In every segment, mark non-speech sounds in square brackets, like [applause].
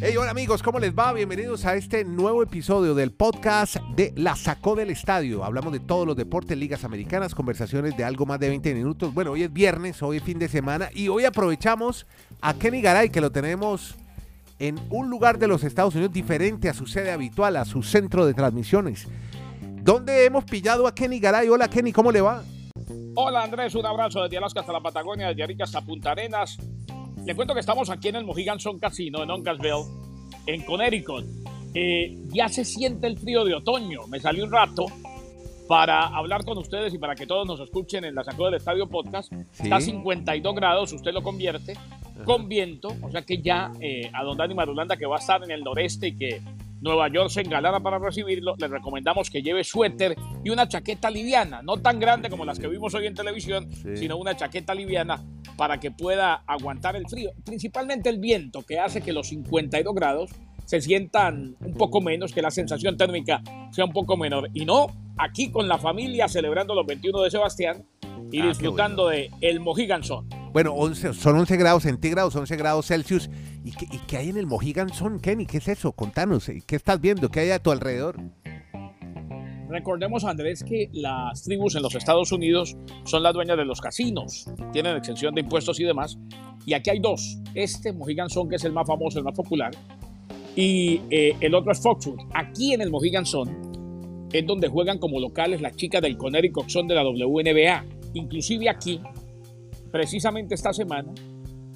Hey, hola amigos, ¿cómo les va? Bienvenidos a este nuevo episodio del podcast de La Sacó del Estadio. Hablamos de todos los deportes, ligas americanas, conversaciones de algo más de 20 minutos. Bueno, hoy es viernes, hoy es fin de semana y hoy aprovechamos a Kenny Garay, que lo tenemos en un lugar de los Estados Unidos diferente a su sede habitual, a su centro de transmisiones. ¿Dónde hemos pillado a Kenny Garay? Hola Kenny, ¿cómo le va? Hola Andrés, un abrazo desde Alaska hasta la Patagonia, desde Arica hasta Punta Arenas. Le cuento que estamos aquí en el Mohegan Sun Casino en Uncasville, en Connecticut. Eh, ya se siente el frío de otoño. Me salí un rato para hablar con ustedes y para que todos nos escuchen en la Sacó del Estadio Podcast. Está a 52 grados, usted lo convierte, con viento, o sea que ya eh, a Don Dani Marulanda, que va a estar en el noreste y que Nueva York se engalana para recibirlo, le recomendamos que lleve suéter y una chaqueta liviana, no tan grande como las que vimos hoy en televisión, sino una chaqueta liviana para que pueda aguantar el frío, principalmente el viento que hace que los 52 grados se sientan un poco menos, que la sensación térmica sea un poco menor. Y no aquí con la familia celebrando los 21 de Sebastián y Ah, disfrutando de el Mohegan Sun. Bueno, 11, son 11 grados centígrados, 11 grados Celsius. ¿Y qué, ¿Y qué hay en el Mohegan Kenny? ¿Qué es eso? Contanos, ¿qué estás viendo? ¿Qué hay a tu alrededor? Recordemos, Andrés, que las tribus en los Estados Unidos son las dueñas de los casinos, tienen exención de impuestos y demás. Y aquí hay dos. Este Mohegan Sun, que es el más famoso, el más popular, y eh, el otro es Foxwood. Aquí en el Mohegan Sun es donde juegan como locales las chicas del Connecticut Sun de la WNBA. Inclusive aquí, precisamente esta semana,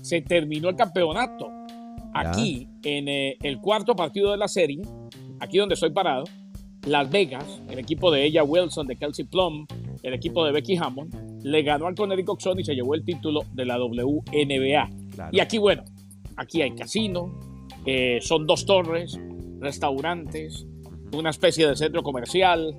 se terminó el campeonato. Aquí, en eh, el cuarto partido de la serie, aquí donde estoy parado, Las Vegas, el equipo de ella Wilson, de Kelsey Plum, el equipo de Becky Hammond, le ganó al Connecticut Sun y se llevó el título de la WNBA. Claro. Y aquí, bueno, aquí hay casino, eh, son dos torres, restaurantes, una especie de centro comercial,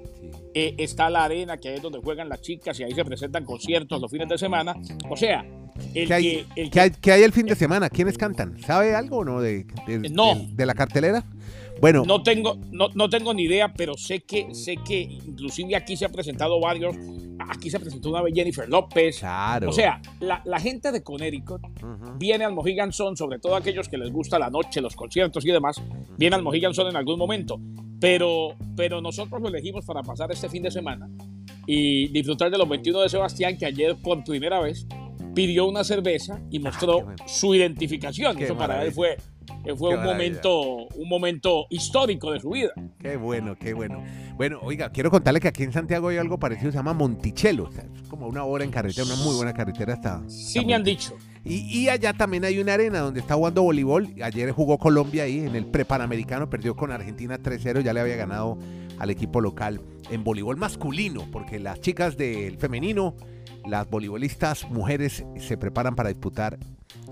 eh, está la arena que es donde juegan las chicas y ahí se presentan conciertos los fines de semana. O sea, el ¿Qué hay, que, el qué hay- qué hay el fin de semana? ¿Quiénes cantan? ¿Sabe algo o no de, de- No. de- de la cartelera? Bueno, No tengo, no, no tengo ni idea, pero sé que, sé que inclusive aquí se han presentado varios. Aquí se presentó una vez Jennifer López. claro. O sea, la, la gente de Connecticut viene al Mohegan Sun, sobre todo aquellos que les gusta la noche, los conciertos y demás, viene al Mohegan Sun en algún momento. Pero, pero nosotros lo elegimos para pasar este fin de semana y disfrutar de los 21 de Sebastián, que ayer por primera vez pidió una cerveza y mostró Ah, qué bueno. su identificación. Qué Eso para él fue, fue Qué un, maravilla. momento, un momento histórico de su vida. Qué bueno, qué bueno. Bueno, oiga, quiero contarle que aquí en Santiago hay algo parecido, se llama Monticello. O sea, es como una hora en carretera, una muy buena carretera hasta. Sí hasta me han dicho. Y, allá también hay una arena donde está jugando voleibol. Ayer jugó Colombia ahí en el prepanamericano, perdió con Argentina 3-0, ya le había ganado al equipo local en voleibol masculino, porque las chicas del femenino, las voleibolistas mujeres se preparan para disputar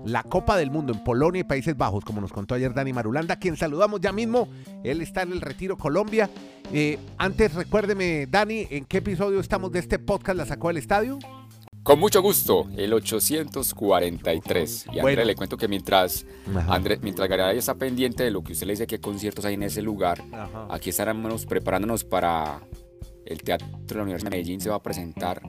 la Copa del Mundo en Polonia y Países Bajos, como nos contó ayer Dani Marulanda, quien saludamos ya mismo. Él está en el Retiro Colombia. Eh, antes, recuérdeme, Dani, ¿en qué episodio estamos de este podcast? ¿La sacó del estadio? Con mucho gusto, el 843. Y André, Bueno. le cuento que mientras Ajá. André, mientras Garay está pendiente de lo que usted le dice, qué conciertos hay en ese lugar, Ajá. aquí estaremos preparándonos para el Teatro de la Universidad de Medellín. Se va a presentar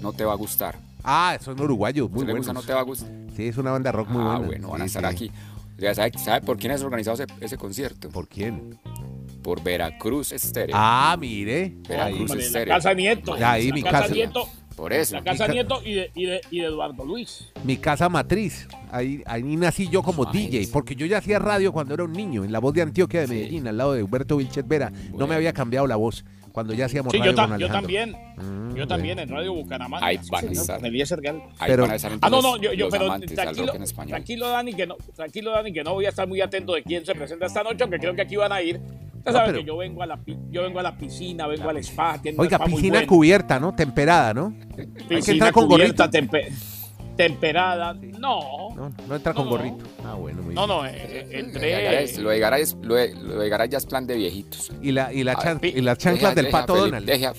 No Te Va a Gustar. Ah, son uruguayos, muy ¿Usted le buenos. gusta No Te Va a Gustar? Sí, es una banda rock muy ah, buena. bueno, van a Sí, estar sí. aquí. Ya sabe, ¿Sabe por quién es organizado ese, ese concierto? ¿Por quién? Por Veracruz Estéreo. Ah, mire. Veracruz Estéreo. casa Nieto. Ahí mi casa, casa. Nieto. Por eso. La casa ca- Nieto y de, y, de, y de Eduardo Luis. Mi casa matriz. Ahí, ahí nací yo como. DJ, porque yo ya hacía radio cuando era un niño, en la voz de Antioquia de Sí. Medellín, al lado de Humberto Vilches Vera. No me había cambiado la voz cuando ya hacíamos Sí, radio yo, ta- con yo también. Mm, Yo también en Radio Bucaramanga. Ahí Sí, van a estar. con. Ahí Pero- van a estar Ah, no, no, yo, yo pero tranquilo, Dani, que no, tranquilo, Dani, que no voy a estar muy atento de quién se presenta esta noche, aunque creo que aquí van a ir. Usted No, pero- que yo vengo a la, pi- yo vengo a la piscina, vengo al spa. Oiga, piscina bueno. cubierta, ¿no? Temperada, ¿no? Piscina entrar con cubierta, gorrito? tempe- temperada. No, No, no entra con No, no. gorrito. Ah, bueno, muy no, bien. no, eh, eh, Lo de entré. Garay es- Lo de Garay es- lo de- lo de Garay ya es plan de viejitos. Y, la, y, la Ah, chan- y las chanclas del a pato Felipe- Donald. Deje, a-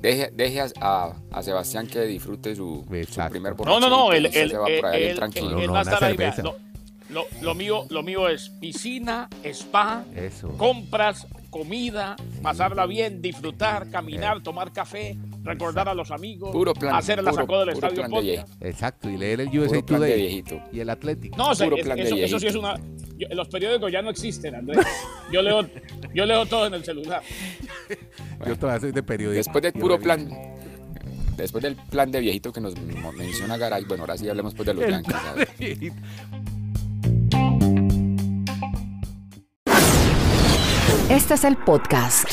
deje- deje a, a- a Sebastián que disfrute su, su primer No, no, no, va ahí. No, vea, cerveza. lo, lo- lo mío, lo mío es piscina, spa, Eso. compras, comida, pasarla bien, disfrutar, caminar, tomar café, recordar a los amigos, Puro plan, hacer el puro- sacó del puro estadio plan de. Exacto, y leer el USA Puro plan de Today viejito. y el Athletic. No, o sea, Puro es- plan de eso, eso sí es una. yo- los periódicos ya no existen, Andrés. Yo leo, yo leo todo en el celular. [laughs] Yo todavía soy de periodismo. Después del puro plan, después del plan de viejito que nos menciona Garay, bueno, ahora sí hablemos pues de los El Este es el podcast.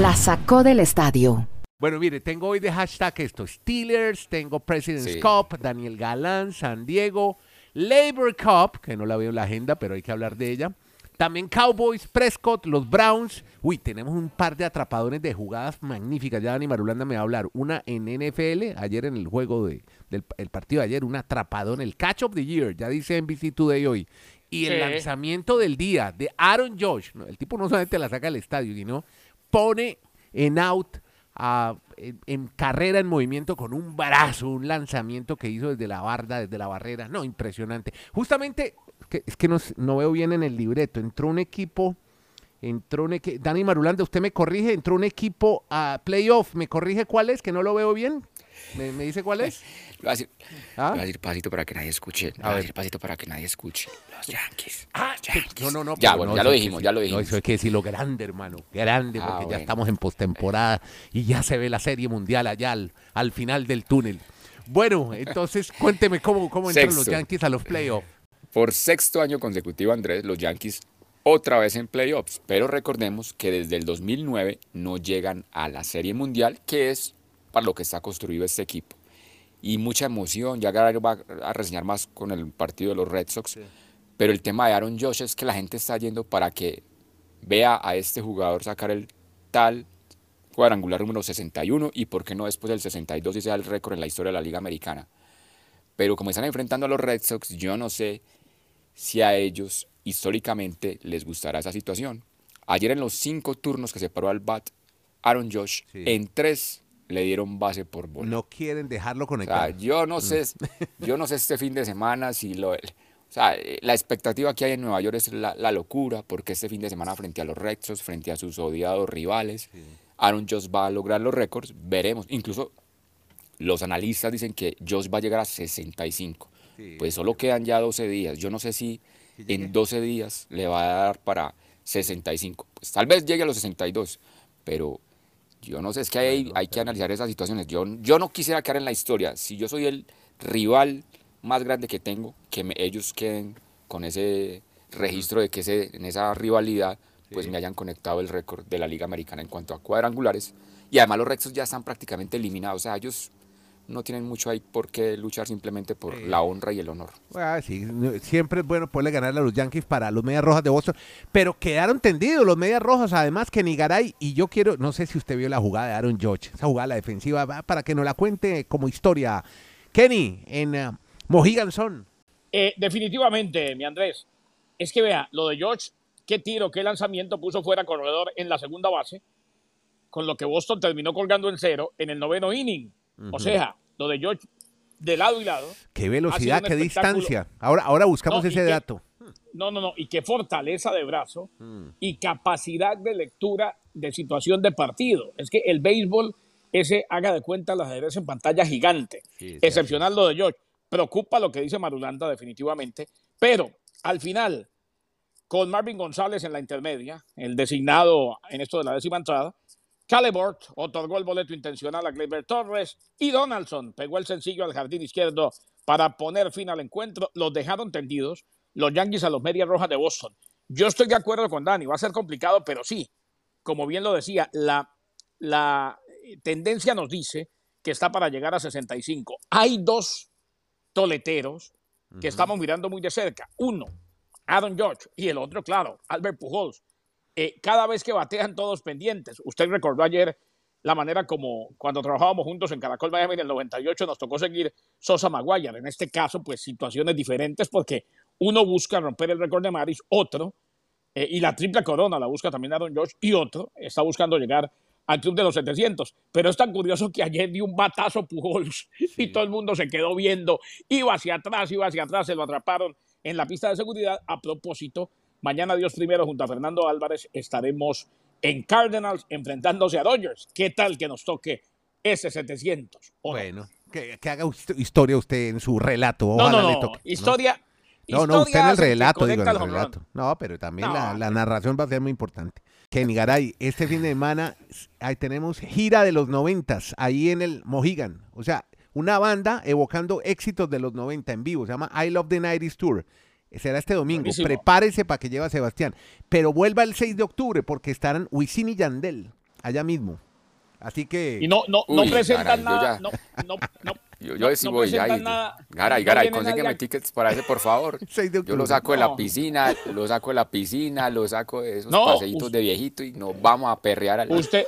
La sacó del estadio. Bueno, mire, tengo hoy de hashtag esto: Steelers, tengo President's Sí. Cup, Daniel Galán, San Diego, Labor Cup, que no la veo en la agenda, pero hay que hablar de ella. También Cowboys, Prescott, los Browns. Uy, tenemos un par de atrapadores de jugadas magníficas. Ya Dani Marulanda me va a hablar. Una en NFL, ayer en el juego de, del el partido de ayer, un atrapadón, el Catch of the Year, ya dice NBC Today hoy. Y el Sí. lanzamiento del día de Aaron Josh. No, el tipo no solamente la saca del estadio, sino pone en out a- en, en carrera en movimiento con un brazo, un lanzamiento que hizo desde la barda, desde la barrera. No, impresionante. Justamente, que- es que no, no veo bien en el libreto, entró un equipo, entró un equipo, Dani Marulanda, usted me corrige, entró un equipo a playoff, ¿me corrige cuál es? Que no lo veo bien. ¿Me, me dice cuál es? [laughs] Lo voy a decir, ¿Ah? lo voy a decir pasito para que nadie escuche. Lo voy a decir pasito para que nadie escuche. Los Yankees. Ah, Yankees. no, no, no. Ya, bueno, no, ya lo que dijimos, ya lo No, dijimos. eso hay que decirlo grande, hermano. Grande, Ah, porque ya estamos en postemporada y ya se ve la serie mundial allá al, al final del túnel. Bueno, entonces [laughs] cuénteme cómo, cómo entran los. Yankees a los playoffs. Por sexto año consecutivo, Andrés, los Yankees otra vez en playoffs. Pero recordemos que desde el 2009 no llegan a la Serie Mundial, que es para lo que está construido este equipo. Y mucha emoción, ya Garay va a reseñar más con el partido de los Red Sox. Pero el tema de Aaron Josh es que la gente está yendo para que vea a este jugador sacar el tal cuadrangular número 61 y por qué no después del 62 y sea el récord en la historia de la Liga Americana. Pero como están enfrentando a los Red Sox, yo no sé si a ellos históricamente les gustará esa situación. Ayer en los cinco turnos que se paró al bat Aaron Josh, Sí. en tres le dieron base por bola. No quieren dejarlo O sea, conectar. yo no sé, [laughs] yo no sé este fin de semana si lo, o sea, la expectativa que hay en Nueva York es la, la locura, porque este fin de semana frente a los Red Sox, frente a sus odiados rivales, Aaron Josh va a lograr los récords, veremos. Incluso los analistas dicen que Josh va a llegar a 65. Sí. Pues solo quedan ya 12 días. Yo no sé si en 12 días le va a dar para 65. Pues tal vez llegue a los 62, pero yo no sé, es que hay, hay que analizar esas situaciones. Yo, yo no quisiera quedar en la historia. Si yo soy el rival más grande que tengo, que me- ellos queden con ese registro de que ese, en esa rivalidad, pues me hayan conectado el récord de la Liga Americana en cuanto a cuadrangulares. Y además los Red Sox ya están prácticamente eliminados. O sea, ellos no tienen mucho ahí por qué luchar simplemente por la honra y el honor. Ah, sí, siempre es bueno poderle ganarle a los Yankees para los Medias Rojas de Boston, pero quedaron tendidos los Medias Rojas, además que ni Garay, y yo quiero, no sé si usted vio la jugada de Aaron George, esa jugada la defensiva, va, para que nos la cuente como historia. Kenny, en Mohegan Sun. Eh, definitivamente, mi Andrés. Es que vea, lo de George, qué tiro, qué lanzamiento puso fuera corredor en la segunda base, con lo que Boston terminó colgando en cero en el noveno inning. O sea, lo de George de lado y lado. Qué velocidad, qué distancia. Ahora, ahora buscamos No, ese dato. No, no, no. Y qué fortaleza de brazo Mm. y capacidad de lectura de situación de partido. Es que el béisbol, ese haga de cuenta las ajedrez en pantalla gigante. Sí, sí, Excepcional lo de George. Preocupa lo que dice Marulanda, definitivamente. Pero al final, con Marvin González en la intermedia, el designado en esto de la décima entrada, Calebort otorgó el boleto intencional a Gleyber Torres y Donaldson pegó el sencillo al jardín izquierdo para poner fin al encuentro. Los dejaron tendidos los Yankees a los Medias Rojas de Boston. Yo estoy de acuerdo con Dani, va a ser complicado, pero sí, como bien lo decía, la, la tendencia nos dice que está para llegar a 65. Hay dos toleteros que estamos mirando muy de cerca. Uno, Aaron George, y el otro, claro, Albert Pujols. Eh, cada vez que batean todos pendientes. Usted recordó ayer la manera como cuando trabajábamos juntos en Caracol Miami en el 98 nos tocó seguir Sosa Maguire. En este caso, pues situaciones diferentes porque uno busca romper el récord de Maris, otro, eh, y la triple corona la busca también Aaron George, y otro está buscando llegar al club de los 700. Pero es tan curioso que ayer dio un batazo Pujols y todo el mundo se quedó viendo. Iba hacia atrás, iba hacia atrás, se lo atraparon en la pista de seguridad. A propósito, mañana Dios primero junto a Fernando Álvarez estaremos en Cardinals enfrentándose a Dodgers. ¿Qué tal que nos toque S700. ¿o no? Bueno, que, que haga hist- historia usted en su relato. No, no, le no. toque. Historia. No, no, usted en el relato, digo, en el relato. No, pero también la, narración va a ser muy importante. Kenny Garay, este fin de semana ahí tenemos gira de los noventas, ahí en el Mohegan. O sea, una banda evocando éxitos de los 90 en vivo. Se llama I Love the 90s Tour. Será este domingo. Buenísimo. Prepárese para que lleve a Sebastián. Pero vuelva el 6 de octubre porque estarán Wisin y Yandel allá mismo. Así que... Y no, no, no Uy, presentan caray, yo nada. ya- No, no, no. [laughs] Yo, yo no- sí no voy ya. Garay, Garay, consígueme tickets para ese, por favor. [laughs] 6 de Yo lo saco de la piscina, lo saco de la piscina, lo saco de esos No, paseitos de viejito y nos vamos a perrear al... Usted.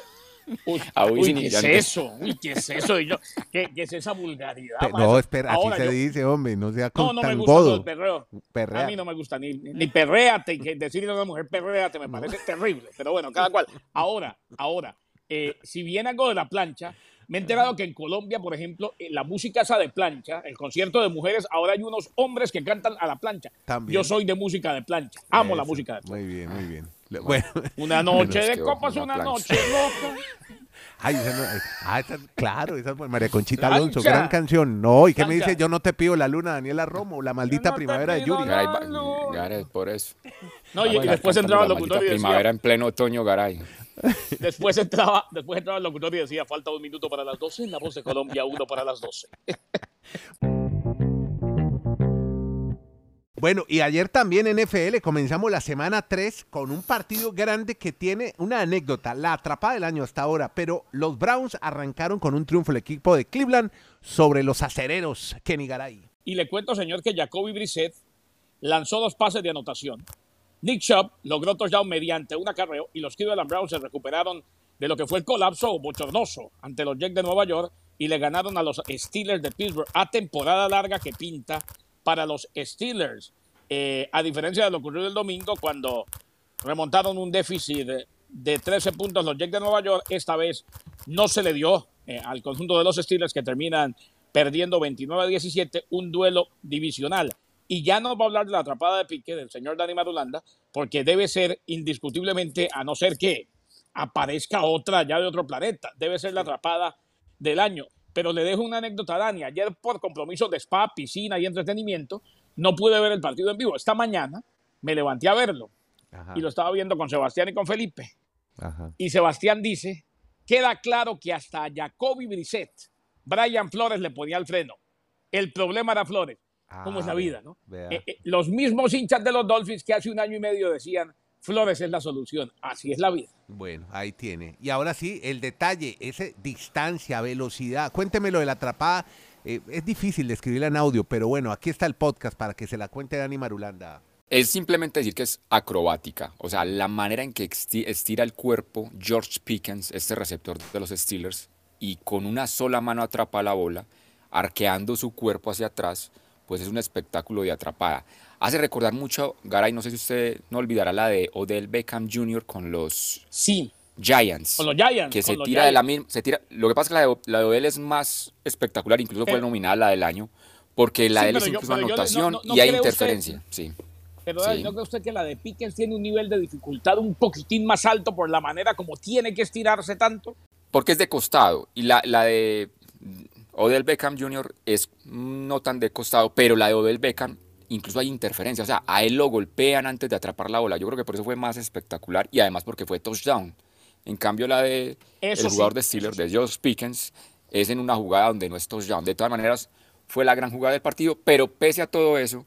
Uy, uy, ¿qué es eso? Uy, ¿qué es eso? Y yo, ¿qué, qué es esa vulgaridad? No, espera, así Ahora se yo- dice, hombre, no sea con No, no me tan gusta todo godo. el perreo. Perrea. A mí no me gusta ni, ni perréate que decirle a una mujer perréate me parece terrible. Pero bueno, cada cual. Ahora, ahora, eh, si viene algo de la plancha, me he enterado que en Colombia, por ejemplo, eh, la música esa de plancha, el concierto de mujeres, ahora hay unos hombres que cantan a la plancha. También. Yo soy de música de plancha. Amo la música de plancha. Muy bien, muy bien. Bueno, [laughs] Una noche de copas, una plancha. noche loca. [laughs] ay, esa no- ah, esa- claro, esa es. María Conchita. Alonso, gran canción. No, ¿y qué me dice? Yo no te pido la luna, Daniela Romo, la maldita no primavera de Yuri. Garay, Garay, por eso. No, y, y después entraba el locutor y decía, primavera en pleno otoño, Garay. [laughs] después entraba, después entraba el locutor y decía, falta un minuto para las 12, en la voz de Colombia, uno para las 12. Bueno, y ayer también NFL comenzamos la semana 3 con un partido grande que tiene una anécdota, la atrapada del año hasta ahora, pero los Browns arrancaron con un triunfo el equipo de Cleveland sobre los acereros, Kenny Garay. Y le cuento, señor, que Jacoby Brissett lanzó dos pases de anotación. Nick Chubb logró touchdown mediante un acarreo y los Cleveland Browns se recuperaron de lo que fue el colapso bochornoso ante los Jets de Nueva York y le ganaron a los Steelers de Pittsburgh a temporada larga que pinta para los Steelers. Eh, a diferencia de lo ocurrido el domingo cuando remontaron un déficit de, de 13 puntos los Jets de Nueva York, esta vez no se le dio eh, al conjunto de los Steelers que terminan perdiendo 29 a 17 un duelo divisional. Y ya no va a hablar de la atrapada de pique del señor Dani Marulanda, porque debe ser indiscutiblemente, a no ser que aparezca otra ya de otro planeta, debe ser la atrapada del año. Pero le dejo una anécdota a Dani. Ayer, por compromisos de spa, piscina y entretenimiento, no pude ver el partido en vivo. Esta mañana me levanté a verlo Ajá, y lo estaba viendo con Sebastián y con Felipe. ajá. Y Sebastián dice, queda claro que hasta a Jacoby Brissett, Brian Flores le ponía el freno. El problema era Flores. ¿Cómo es la Ah, vida? ¿no? Eh, eh, los mismos hinchas de los Dolphins que hace un año y medio decían, Flores es la solución. Así es la vida. Bueno, ahí tiene. Y ahora sí, el detalle, ese distancia, velocidad. Cuénteme lo de la atrapada. Eh, es difícil describirla en audio, pero bueno, aquí está el podcast para que se la cuente Dani Marulanda. Es simplemente decir que es acrobática. O sea, la manera en que esti- estira el cuerpo George Pickens, este receptor de los Steelers, y con una sola mano atrapa la bola, arqueando su cuerpo hacia atrás, pues es un espectáculo de atrapada. Hace recordar mucho, Garay, no sé si usted no olvidará la de Odell Beckham Jr. con los Sí, Giants. con los Giants. que se tira de la misma, se tira, lo que pasa es que la de, la de Odell es más espectacular, incluso fue nominada la del año, porque la Sí, de él es incluso yo no- anotación no- no y hay usted- interferencia, sí. Pero Sí. ¿no cree usted que la de Pickens tiene un nivel de dificultad un poquitín más alto por la manera como tiene que estirarse tanto? Porque es de costado. Y la, la de Odell Beckham Jr. es no tan de costado, pero la de Odell Beckham incluso hay interferencia. O sea, a él lo golpean antes de atrapar la bola. Yo creo que por eso fue más espectacular y además porque fue touchdown. En cambio, la de Eso el jugador sí, de Steelers, de Josh Pickens, es en una jugada donde no es touchdown. De todas maneras, fue la gran jugada del partido, pero pese a todo eso,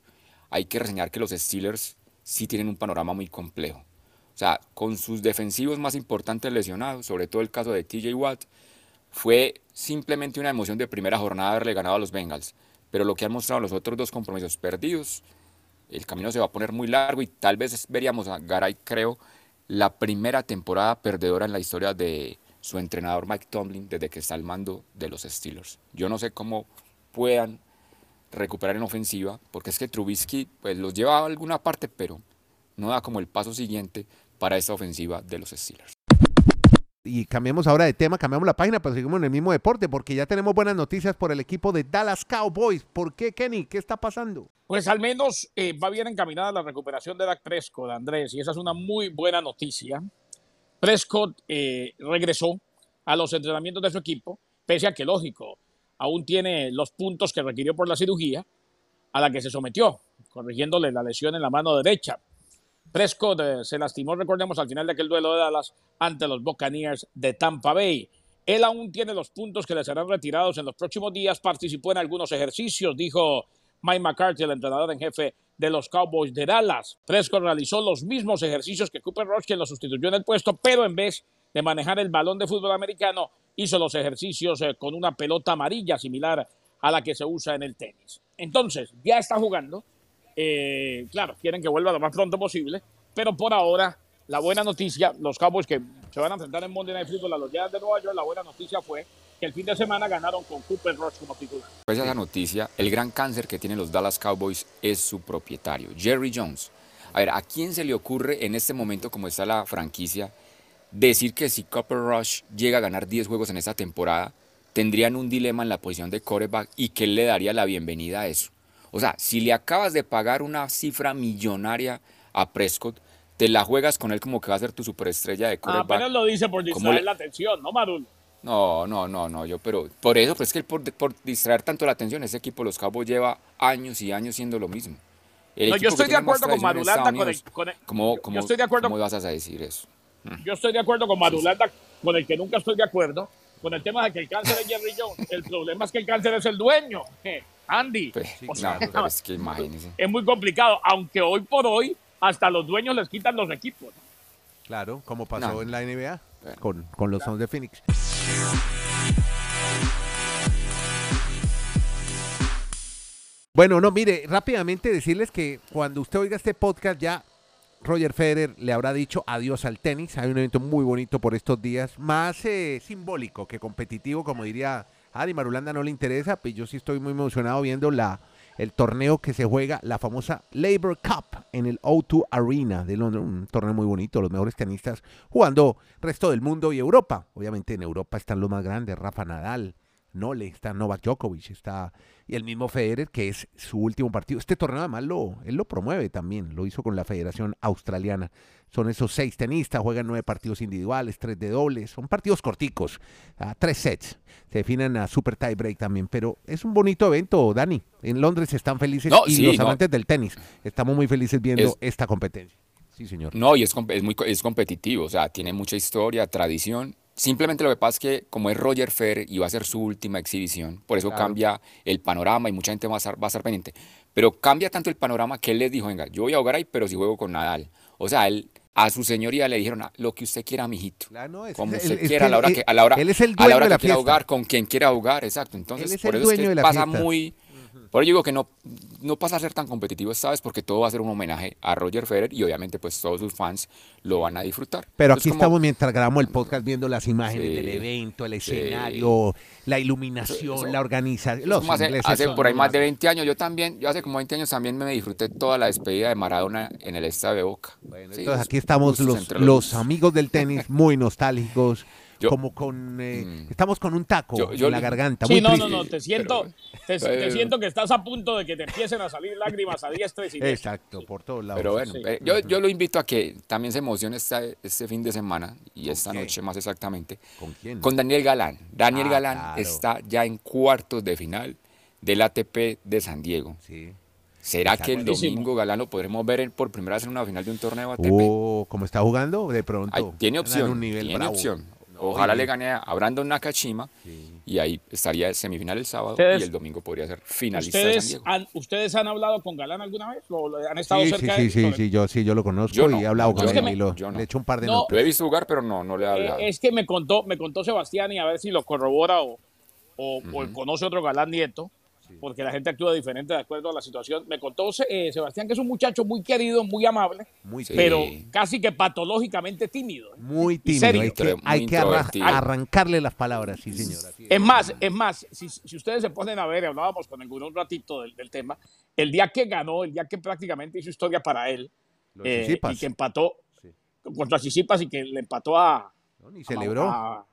hay que reseñar que los Steelers sí tienen un panorama muy complejo. O sea, con sus defensivos más importantes lesionados, sobre todo el caso de TJ Watt, fue simplemente una emoción de primera jornada haberle ganado a los Bengals. Pero lo que han mostrado los otros dos compromisos perdidos, el camino se va a poner muy largo y tal vez veríamos a Garay, creo, la primera temporada perdedora en la historia de su entrenador Mike Tomlin desde que está al mando de los Steelers. Yo no sé cómo puedan recuperar en ofensiva, porque es que Trubisky pues, los lleva a alguna parte, pero no da como el paso siguiente para esta ofensiva de los Steelers. Y cambiamos ahora de tema, cambiamos la página, pero seguimos en el mismo deporte, porque ya tenemos buenas noticias por el equipo de Dallas Cowboys. ¿Por qué, Kenny? ¿Qué está pasando? Pues al menos eh, va bien encaminada la recuperación de Dak Prescott, Andrés, y esa es una muy buena noticia. Prescott eh, regresó a los entrenamientos de su equipo, pese a que, lógico, aún tiene los puntos que requirió por la cirugía a la que se sometió, corrigiéndole la lesión en la mano derecha. Prescott eh, se lastimó, recordemos, al final de aquel duelo de Dallas ante los Buccaneers de Tampa Bay. Él aún tiene los puntos que le serán retirados en los próximos días. Participó en algunos ejercicios, dijo Mike McCarthy, el entrenador en jefe de los Cowboys de Dallas. Prescott realizó los mismos ejercicios que Cooper Rush, quien lo sustituyó en el puesto, pero en vez de manejar el balón de fútbol americano, hizo los ejercicios eh, con una pelota amarilla similar a la que se usa en el tenis. Entonces, ya está jugando. Eh, claro, quieren que vuelva lo más pronto posible, pero por ahora, la buena noticia, los Cowboys que se van a enfrentar en Monday Night Football a los Giants de Nueva York, la buena noticia fue que el fin de semana ganaron con Cooper Rush como titular. Pues esa noticia, el gran cáncer que tienen los Dallas Cowboys es su propietario, Jerry Jones. A ver, ¿a quién se le ocurre en este momento, como está la franquicia, decir que si Cooper Rush llega a ganar 10 juegos en esta temporada, tendrían un dilema en la posición de quarterback y que él le daría la bienvenida a eso? O sea, si le acabas de pagar una cifra millonaria a Prescott, te la juegas con él como que va a ser tu superestrella de quarterback. apenas lo dice por ¿Cómo distraer le- la atención, ¿no, Marul? No, no, no, no, yo, pero por eso, pues es que por, por distraer tanto la atención, ese equipo, los Cabos, lleva años y años siendo lo mismo. El No, yo estoy de acuerdo con Estados con el- con el- ¿cómo, yo cómo- estoy de acuerdo- ¿Cómo vas a decir eso? Yo estoy de acuerdo con Marulanda, con el que nunca estoy de acuerdo, con el tema de que el cáncer es Jerry Jones. El problema es que el cáncer es el dueño, eh, Andy. Pues, O no, sea, pero [laughs] es que imagínese. es muy complicado, aunque hoy por hoy hasta los dueños les quitan los equipos. Claro, como pasó No. en la NBA Bueno. con, con los Suns de Phoenix. Bueno, no, mire, rápidamente decirles que cuando usted oiga este podcast ya Roger Federer le habrá dicho adiós al tenis. Hay un evento muy bonito por estos días, más eh, simbólico que competitivo, como diría Ari Marulanda no le interesa, pues yo sí estoy muy emocionado viendo la el torneo que se juega, la famosa Labor Cup en el O2 Arena de Londres, un torneo muy bonito, los mejores tenistas jugando resto del mundo y Europa. Obviamente en Europa están los más grandes, Rafa Nadal, Nole, está Novak Djokovic, está y el mismo Federer, que es su último partido. Este torneo además lo, él lo promueve también, lo hizo con la Federación Australiana. Son esos seis tenistas, juegan nueve partidos individuales, tres de dobles, son partidos corticos, a tres sets. Se definen a super tie break también, pero es un bonito evento, Dani. En Londres están felices No, y sí, los no. amantes del tenis estamos muy felices viendo Es- esta competencia. Sí, señor. No, y es, es muy es competitivo, o sea, tiene mucha historia, tradición. Simplemente lo que pasa es que como es Roger Federer y va a ser su última exhibición, por eso Claro. cambia el panorama y mucha gente va a, estar, va a estar pendiente. Pero cambia tanto el panorama que él les dijo, venga, yo voy a jugar ahí, pero si juego con Nadal. O sea, él, a su señoría le dijeron, "Ah, lo que usted quiera, mijito. Claro, no, es- Como usted quiera, a la hora él- que, a la hora, él es el a la hora de la que quiera jugar, con quien quiera jugar, exacto. Entonces, Él es por el eso es dueño de que la pasa fiesta. muy... Por eso digo que no, no pasa a ser tan competitivo esta vez porque todo va a ser un homenaje a Roger Federer y obviamente pues todos sus fans lo van a disfrutar. Pero Entonces, aquí como- estamos mientras grabamos el podcast viendo las imágenes Sí, del evento, el sí. escenario, la iluminación, Eso- la organización. Los hace, por ahí más de bárbaros. 20 años, yo también, yo hace como 20 años también me disfruté toda la despedida de Maradona en el estadio de Boca. Bueno, Sí, entonces aquí estamos los, los amigos del tenis muy nostálgicos, Yo- como con eh, Mm. estamos con un taco Yo- yo en la le- garganta, Sí, muy no, no, triste. no, te siento, te, te pero- siento que estás a punto de que te empiecen a salir lágrimas a diestra y siniestra. Exacto, por todos lados. Pero bueno, Sí. eh, yo, yo lo invito a que también se emocione esta- este fin de semana y esta qué? noche más exactamente ¿Con quién? con Daniel Galán. Daniel Ah, Galán claro. está ya en cuartos de final del ATP de San Diego. Sí. ¿Será Está que el buenísimo. domingo Galán lo podremos ver por primera vez en una final de un torneo ATP? Oh, como está jugando, de pronto. Ay, tiene opción, un nivel tiene bravo. opción. Ojalá le gane a Brandon Nakashima y ahí estaría el semifinal el sábado Ustedes- y el domingo podría ser finalista de San ¿Ustedes Diego. han, ¿Ustedes han hablado con Galán alguna vez? ¿O lo- han estado Sí, sí, cerca sí, de él? sí, Sobre- sí, yo sí, yo lo conozco Yo no, y he hablado yo con él y lo, yo no. le he hecho un par de No, notas. Lo he visto jugar, pero no, no le he Eh, hablado. es que me contó, me contó Sebastián y a ver si lo corrobora o, o, o conoce otro Galán Nieto, porque la gente actúa diferente de acuerdo a la situación. Me contó eh, Sebastián que es un muchacho muy querido, muy amable, Muy Sí. pero casi que patológicamente tímido. ¿eh? Muy tímido, serio. hay que, hay que arra- arrancarle las palabras, sí señor. así es. Es más, es más, si, si ustedes se ponen a ver, y hablábamos con el gurú un ratito del, del tema, el día que ganó, el día que prácticamente hizo historia para él, eh, y que empató Sí. contra Chisipas y que le empató a, ¿no? Ni celebró. a-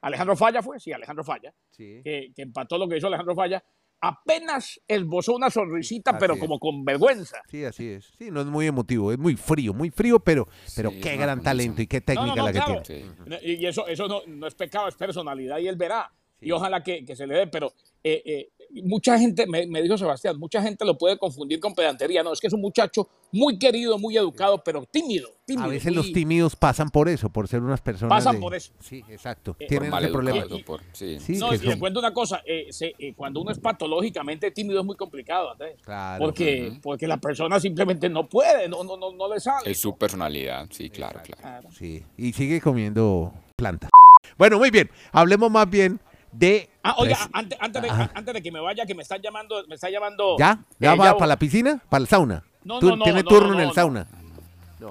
Alejandro Falla fue, sí, Alejandro Falla, Sí. que, que empató lo que hizo Alejandro Falla, apenas esbozó una sonrisita, Así pero es. como con vergüenza. Sí, así es. Sí, no es muy emotivo, es muy frío, muy frío, pero, pero Sí, qué gran talento y qué técnica no, no, la que claro. tiene. Sí. Y eso, eso no, no es pecado, es personalidad y él verá. y ojalá que, que se le dé, pero eh, eh, mucha gente, me, me dijo Sebastián, mucha gente lo puede confundir con pedantería. No, es que es un muchacho muy querido, muy educado, pero tímido. tímido A veces los tímidos pasan por eso, por ser unas personas. Pasan de- por eso. Sí, exacto. Eh, Tienen ese problema. por- sí. Sí, No, y le son- cuento una cosa, eh, se- eh, cuando uno es patológicamente tímido es muy complicado, Andrés. Claro. porque, porque la persona simplemente no puede, no, no, no, no le sale. Es su personalidad, sí, claro, claro. Claro. Sí, y sigue comiendo plantas. Bueno, muy bien. Hablemos más bien de. Ah, oiga, Pres- antes, antes, de, antes de que me vaya, que me están llamando, me está llamando. ¿Ya? ¿Ya eh, va ya- para la piscina? ¿Para el sauna? No, ¿Tú no, no, ¿Tienes no, turno no, en el no. sauna?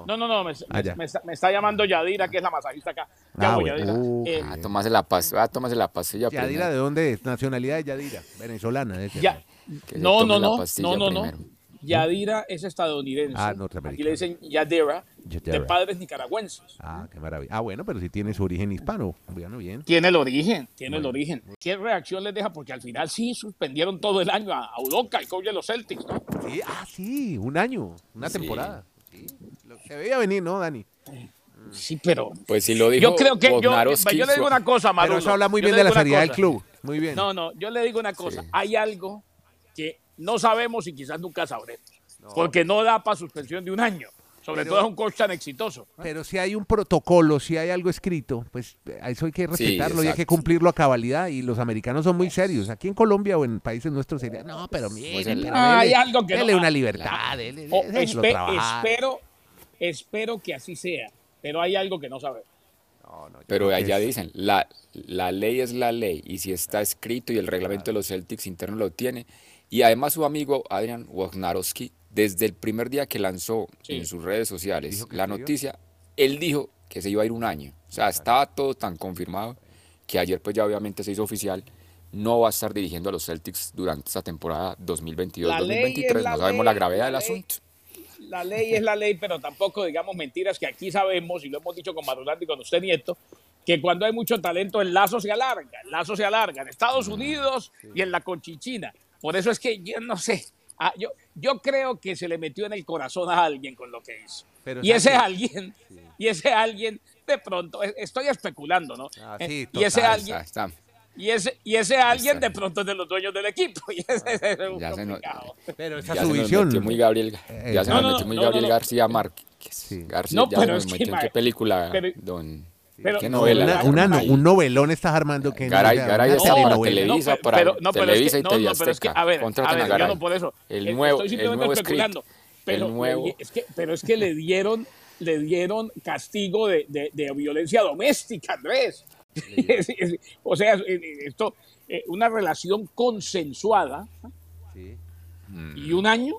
No, no, no, me, Ah, me- me está, me está llamando Yadira, que es la masajista acá. Ya Ah, voy. Yadira. Uh, Eh, Ah, tómase la pastilla, ah, tómase la pastilla ¿Yadira primero. de dónde es? Nacionalidad de Yadira. Venezolana. ya, no, no, no, no, no, no. Yadira es estadounidense. Ah, norteamericana. Aquí le dicen Yadira, de padres nicaragüenses. Ah, qué maravilla. Ah, bueno, pero si tiene su origen hispano. Bueno, bien. Tiene el origen, tiene el origen. ¿Qué reacción les deja? Porque al final sí suspendieron todo el año a, a Udoka, el coach de los Celtics, ¿no? Sí, ah, sí, un año, una Sí. temporada. Sí. Lo- Se veía venir, ¿no, Dani? Sí, pero Pues si lo dijo yo creo que yo, yo le digo una cosa, Pero Marulo. eso habla muy bien de la seriedad del club. Muy bien. No, no, yo le digo una cosa. Sí. Hay algo que no sabemos y quizás nunca sabremos. Porque no da para suspensión de un año. Sobre Pero- todo es un coach tan exitoso. Pero si hay un protocolo, si hay algo escrito, pues a eso hay que respetarlo y hay que cumplirlo a cabalidad. Y los americanos son muy serios. Aquí en Colombia o en países nuestros sería, no, pero mire, Pues el- pero Ah, hay dele- algo que no- dele una libertad, dele, O déjelo espe- trabajar. espero, espero que así sea. Pero hay algo que no sabemos. No, no, yo Pero allá es- dicen, la, la ley es la ley, y si está escrito y el reglamento de los Celtics internos lo tiene, y además su amigo Adrian Wojnarowski, desde el primer día que lanzó Sí. en sus redes sociales la noticia, él dijo que se iba a ir un año. O sea, estaba todo tan confirmado que ayer pues ya obviamente se hizo oficial, no va a estar dirigiendo a los Celtics durante esta temporada 2022-2023, La ley es la no sabemos la gravedad la del ley. asunto. La ley es la ley, pero tampoco digamos mentiras que aquí sabemos, y lo hemos dicho con Madulante y con usted Nieto, que cuando hay mucho talento el lazo se alarga, el lazo se alarga en Estados Unidos y en la Conchichina. Por eso es que yo no sé, ah, yo, yo creo que se le metió en el corazón a alguien con lo que hizo. Pero y ese alguien, y ese alguien, de pronto, estoy especulando, ¿no? Ah, Eh, sí, y ese total, alguien, Está- está- y ese, y ese alguien Está. de pronto es de los dueños del equipo. [laughs] Y ese, ese es un Ya se no- complicado. Pero esa Ya su se nos visión. metió muy Gabriel, Eh, ya se no, nos no, metió muy no, no, Gabriel no. García Márquez. Sí. García, No, ya pero se es nos que, metió en qué película, pero- don. Pero- ¿Qué no, novela? Una- está una no- ahí? un novelón estás armando que Garay, Garay está para. Televisa, para pero- no, pero es que- Televisa y no, TV no, pero es que, Azteca. a ver, Contraten a ver, a yo Garay. no por eso. El eh, nuevo, estoy el simplemente nuevo script. Pero, el nuevo. es que, pero es que le dieron, le dieron castigo de, de- de violencia doméstica, Andrés. [laughs] O sea, eh, esto, eh, una relación consensuada Sí. y un año.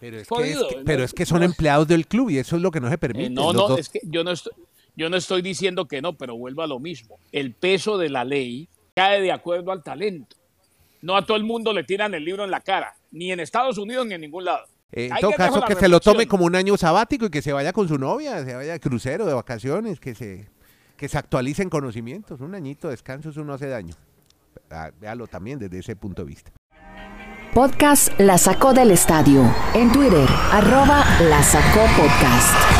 Pero es, Jodido, que, es que- ¿no? pero es que son empleados del club y eso es lo que no se permite. Eh, no, Los no, dos- es que yo no estoy, yo no estoy diciendo que no, pero vuelvo a lo mismo. El peso de la ley cae de acuerdo al talento. No a todo el mundo le tiran el libro en la cara, ni en Estados Unidos ni en ningún lado. Eh, en todo les caso, que se lo tome como un año sabático y que se vaya con su novia, se vaya de crucero, de vacaciones, que se, que se actualicen conocimientos. Un añito de descanso, eso no hace daño. Ah, véalo también desde ese punto de vista. Podcast La Sacó del Estadio. En Twitter, arroba La Sacó Podcast.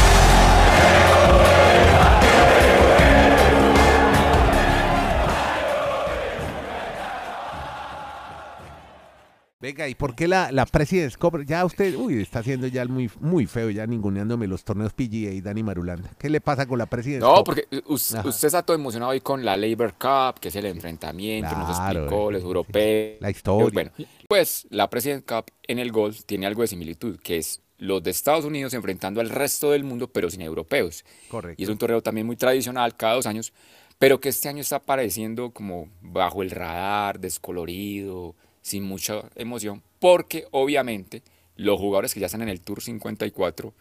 Venga, ¿y por qué la, la President's Cup? Ya usted, uy, está haciendo ya muy, muy feo, ya ninguneándome los torneos PGA y Dani Marulanda. ¿Qué le pasa con la President's No, Cup? porque us- Ajá. usted está todo emocionado hoy con la Labor Cup, que es el enfrentamiento, nos Claro, explicó, eh, los europeos. La historia. Bueno, pues la President Cup en el golf tiene algo de similitud, que es los de Estados Unidos enfrentando al resto del mundo, pero sin europeos. Correcto. Y es un torneo también muy tradicional, cada dos años, pero que este año está apareciendo como bajo el radar, descolorido, sin mucha emoción, porque obviamente los jugadores que ya están en el Tour 54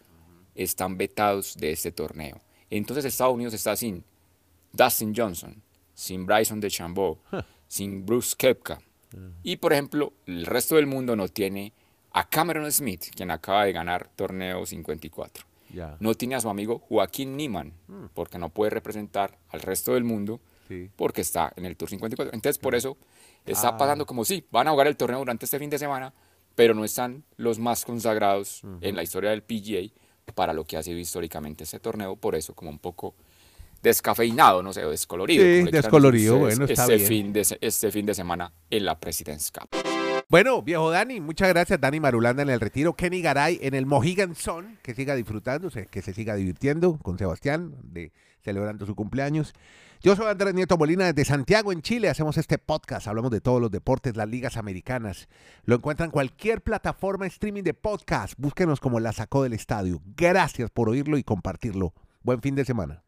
están vetados de este torneo. Entonces Estados Unidos está sin Dustin Johnson, sin Bryson DeChambeau, sin Bruce Kepka. Y por ejemplo, el resto del mundo no tiene a Cameron Smith, quien acaba de ganar torneo 54. Ya. No tiene a su amigo Joaquín Niemann, porque no puede representar al resto del mundo, Sí. porque está en el Tour 54. Entonces, por eso está Ah. pasando como si van a jugar el torneo durante este fin de semana, pero no están los más consagrados en la historia del PGA para lo que ha sido históricamente este torneo. Por eso, como un poco descafeinado, no sé, o descolorido. Sí, descolorido, ustedes, bueno, está este bien. Fin de, este fin de semana en la President's Cup. Bueno, viejo Dani, muchas gracias. Dani Marulanda en el retiro. Kenny Garay en el Mohegan Sun. Que siga disfrutando, se- que se siga divirtiendo con Sebastián, de, celebrando su cumpleaños. Yo soy Andrés Nieto Molina desde Santiago, en Chile. Hacemos este podcast. Hablamos de todos los deportes, las ligas americanas. Lo encuentran en cualquier plataforma streaming de podcast. Búsquenos como La Sacó del Estadio. Gracias por oírlo y compartirlo. Buen fin de semana.